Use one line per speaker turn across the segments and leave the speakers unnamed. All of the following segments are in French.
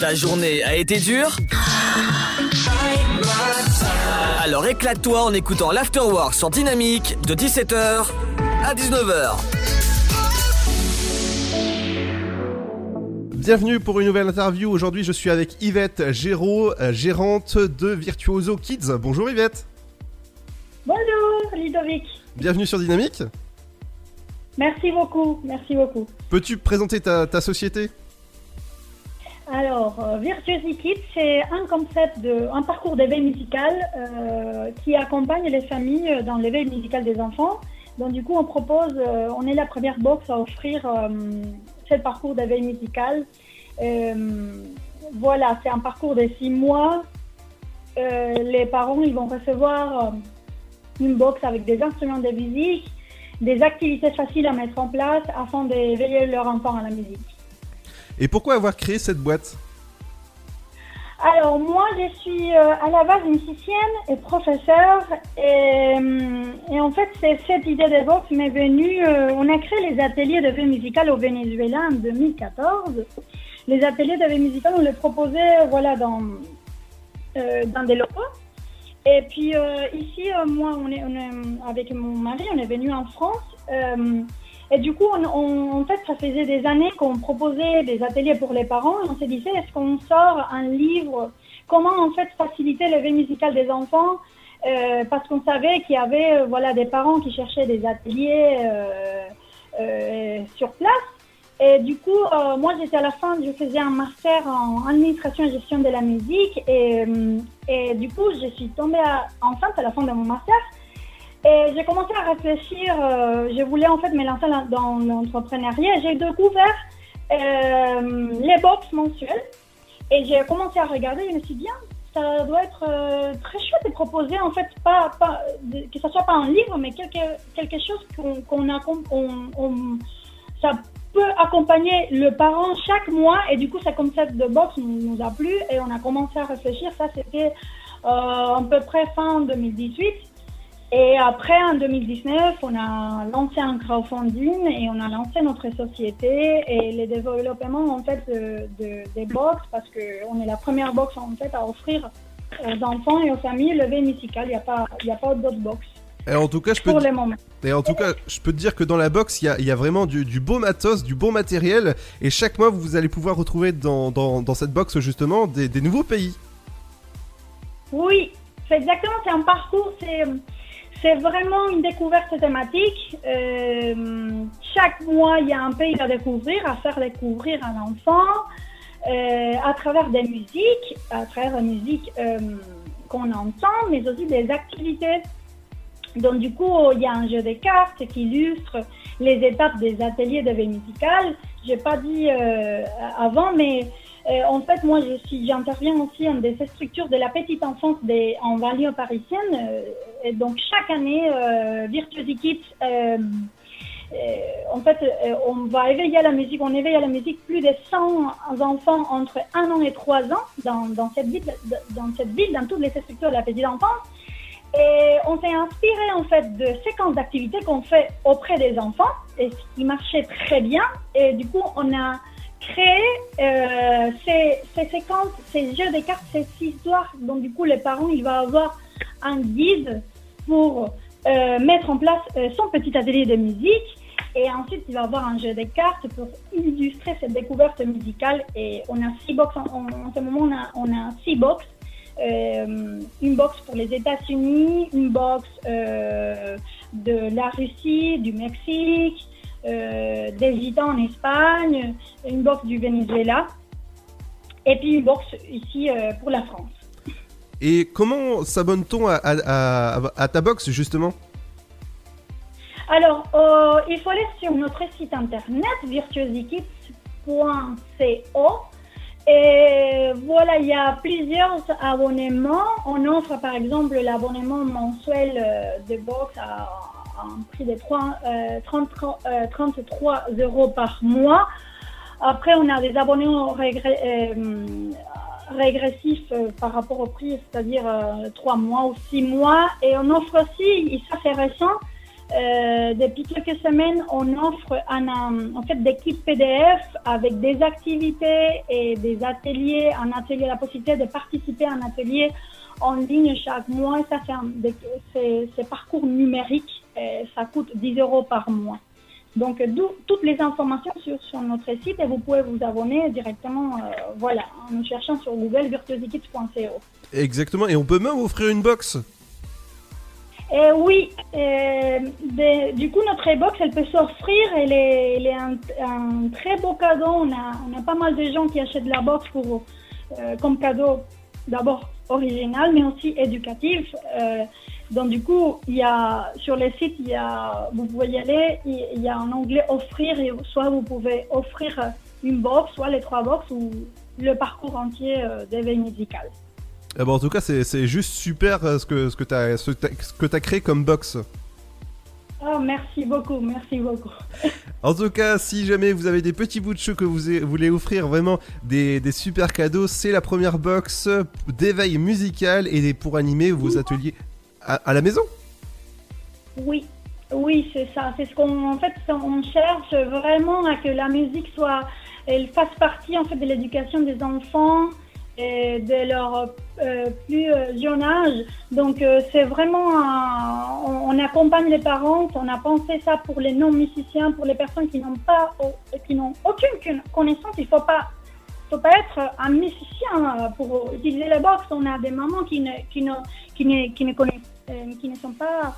Ta journée a été dure Alors éclate-toi en écoutant l'Afterwork sur Dynamique de 17h à 19h.
Bienvenue pour une nouvelle interview. Aujourd'hui, je suis avec Yvette Géraud, euh, gérante de Virtuoso Kids. Bonjour Yvette.
Bonjour Ludovic.
Bienvenue sur Dynamique.
Merci beaucoup, merci beaucoup.
Peux-tu présenter ta, ta société?
Alors, euh, Virtuosi Kids, c'est un concept de, un parcours d'éveil musical euh, qui accompagne les familles dans l'éveil musical des enfants. Donc, du coup, on propose, euh, on est la première box à offrir ce parcours d'éveil musical. Voilà, c'est un parcours de six mois. Les parents, ils vont recevoir une box avec des instruments de musique, des activités faciles à mettre en place afin d'éveiller leur enfant à la musique.
Et pourquoi avoir créé cette boîte?
Alors moi, je suis euh, à la base musicienne et professeure et, euh, en fait, c'est cette idée de box m'est venue. euh, on a créé les ateliers de vie musicale au Venezuela en 2014. Les ateliers de vie musicale, on les proposait voilà dans dans des locaux. Et puis ici, moi, on est- avec mon mari, on est venu en France. Et du coup, on, on- en fait, ça faisait des années qu'on proposait des ateliers pour les parents. On s'est dit, est-ce qu'on sort un livre? Comment en fait faciliter l'éveil musical des enfants? Euh, Parce qu'on savait qu'il y avait euh, voilà des parents qui cherchaient des ateliers euh, euh, sur place. Et du coup, euh, moi, j'étais à la fin, je faisais un master en administration et gestion de la musique. Et, euh, et du coup, je suis tombée enceinte à la fin de mon master. Et j'ai commencé à réfléchir. euh, je voulais en fait me lancer dans l'entrepreneuriat. J'ai découvert euh, les box mensuelles. Et j'ai commencé à regarder. Je me suis dit, ah, ça doit être euh, très chouette de proposer en fait pas, pas que ce soit pas un livre, mais quelque quelque chose qu'on qu'on a on- ça peut accompagner le parent chaque mois et du coup ce concept de box nous, a plu et on a commencé à réfléchir. Ça c'était à peu près fin 2018. Et après, en 2019, on a lancé un crowdfunding et on a lancé notre société et le développement en fait de, de- des box parce que on est la première box en fait à offrir aux enfants et aux familles le veille musical. Il n'y a pas, il y a pas d'autres box
Et en tout cas, je peux,
pour
te-
le moment.
et en tout cas, je peux te dire que dans la box, il y a, il y a vraiment du, du beau matos, du bon matériel. Et chaque mois, vous allez pouvoir retrouver dans, dans, dans cette box justement des, des nouveaux pays.
Oui, c'est exactement, c'est un parcours, c'est, c'est vraiment une découverte thématique. Euh, chaque mois, il y a un pays à découvrir, à faire découvrir à l'enfant, euh, à travers des musiques, à travers la musique euh, qu'on entend, mais aussi des activités. Donc du coup, il y a un jeu de cartes qui illustre les étapes des ateliers de veille musicale. J'ai pas dit euh, avant, mais euh, en fait, moi, j'interviens aussi dans des structures de la petite enfance des, en banlieue parisienne. euh, donc, chaque année, euh, Virtuosi Kids, euh, en fait, on va éveiller à la musique, on éveille à la musique plus de 100 enfants entre 1 an et 3 ans dans, dans, cette ville, dans cette ville, dans toutes les structures de la petite enfance. Et on s'est inspiré en fait de séquences d'activités qu'on fait auprès des enfants et ce qui marchait très bien. Et du coup, on a créé euh, ces, ces séquences, ces jeux de cartes, ces histoires. Donc du coup, les parents, il va avoir un guide pour euh, mettre en place euh, son petit atelier de musique. Et ensuite, il va avoir un jeu de cartes pour illustrer cette découverte musicale. Et on a six box en, ce moment, on a, on a six box. Euh, une box pour les États-Unis, une box de la Russie, du Mexique, des Gitans en Espagne, une box du Venezuela, et puis une box ici euh, pour la France.
Et comment s'abonne-t-on à, à, à- à ta box justement?
Alors, euh, il faut aller sur notre site internet virtuosikits.co et voilà, il y a plusieurs abonnements. On offre par exemple l'abonnement mensuel euh, de box à, à un prix de 3, euh, 30 euh, 33 euros par mois. Après, on a des régré- euh, régressifs euh, par rapport au prix, c'est-à-dire euh, 3 mois ou 6 mois. Et on offre aussi, et ça c'est récent, euh, depuis quelques semaines, on offre un, en fait des kits PDF avec des activités et des ateliers, un atelier, la possibilité de participer à un atelier en ligne chaque mois. Ça, des- c'est- c'est parcours numérique. Et ça coûte 10 euros par mois. Donc, toutes les informations sur, sur notre site et vous pouvez vous abonner directement, euh, voilà, en nous cherchant sur Google virtuosikids.co.
Exactement, et on peut même offrir une box.
Et oui, euh, de- du coup, notre box, elle peut s'offrir. Elle est, elle est un, un très beau cadeau. On a, on a pas mal de gens qui achètent la box pour, euh, comme cadeau, d'abord original, mais aussi éducatif. Euh, donc, du coup, il y a, sur le site, il y a, vous pouvez y aller, il y a un onglet offrir, et soit vous pouvez offrir une box, soit les trois box, ou le parcours entier euh, d'éveil musical.
Eh ben, en tout cas, c'est juste super euh, ce que, ce que tu as, ce que créé comme box.
Oh, merci beaucoup, merci beaucoup.
En tout cas, si jamais vous avez des petits bouts de chou que vous voulez offrir vraiment des, des super cadeaux, c'est la première box d'éveil musical et des- pour animer vos ateliers à, la maison?
Oui, oui, c'est ça. C'est ce qu'on, en fait, on cherche vraiment à que la musique soit, elle fasse partie en fait de l'éducation des enfants et de leur euh, plus euh, jeune âge. Donc euh, c'est vraiment, on, accompagne les parents. On a pensé ça pour les non musiciens, pour les personnes qui n'ont pas, qui n'ont aucune connaissance. Il faut pas faut pas être un musicien pour utiliser la box. On a des mamans qui ne, qui ne, qui ne, qui ne connaissent, qui ne sont pas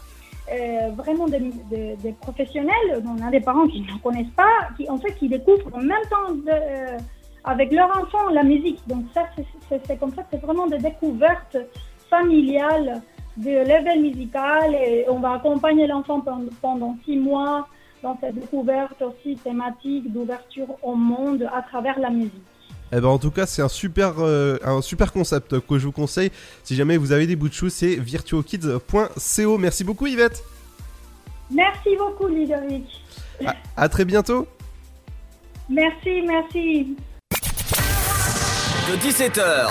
euh, vraiment des, professionnels. On a des parents qui ne connaissent pas, qui en fait qui découvrent en même temps euh, avec leur enfant la musique. Donc ça, c'est- comme ça, c'est vraiment des découvertes familiales de level musical et on va accompagner l'enfant pendant six mois dans cette découverte aussi thématique d'ouverture au monde à travers la musique.
Eh ben, en tout cas, c'est un super, euh, un super concept que je vous conseille. Si jamais vous avez des bouts de chou, c'est virtuokids.co. Merci beaucoup, Yvette.
Merci beaucoup, Ludovic.
À, à très bientôt.
Merci, merci.
De 17h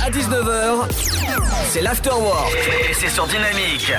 à 19h, c'est l'afterwork. Et c'est sur Dynamique.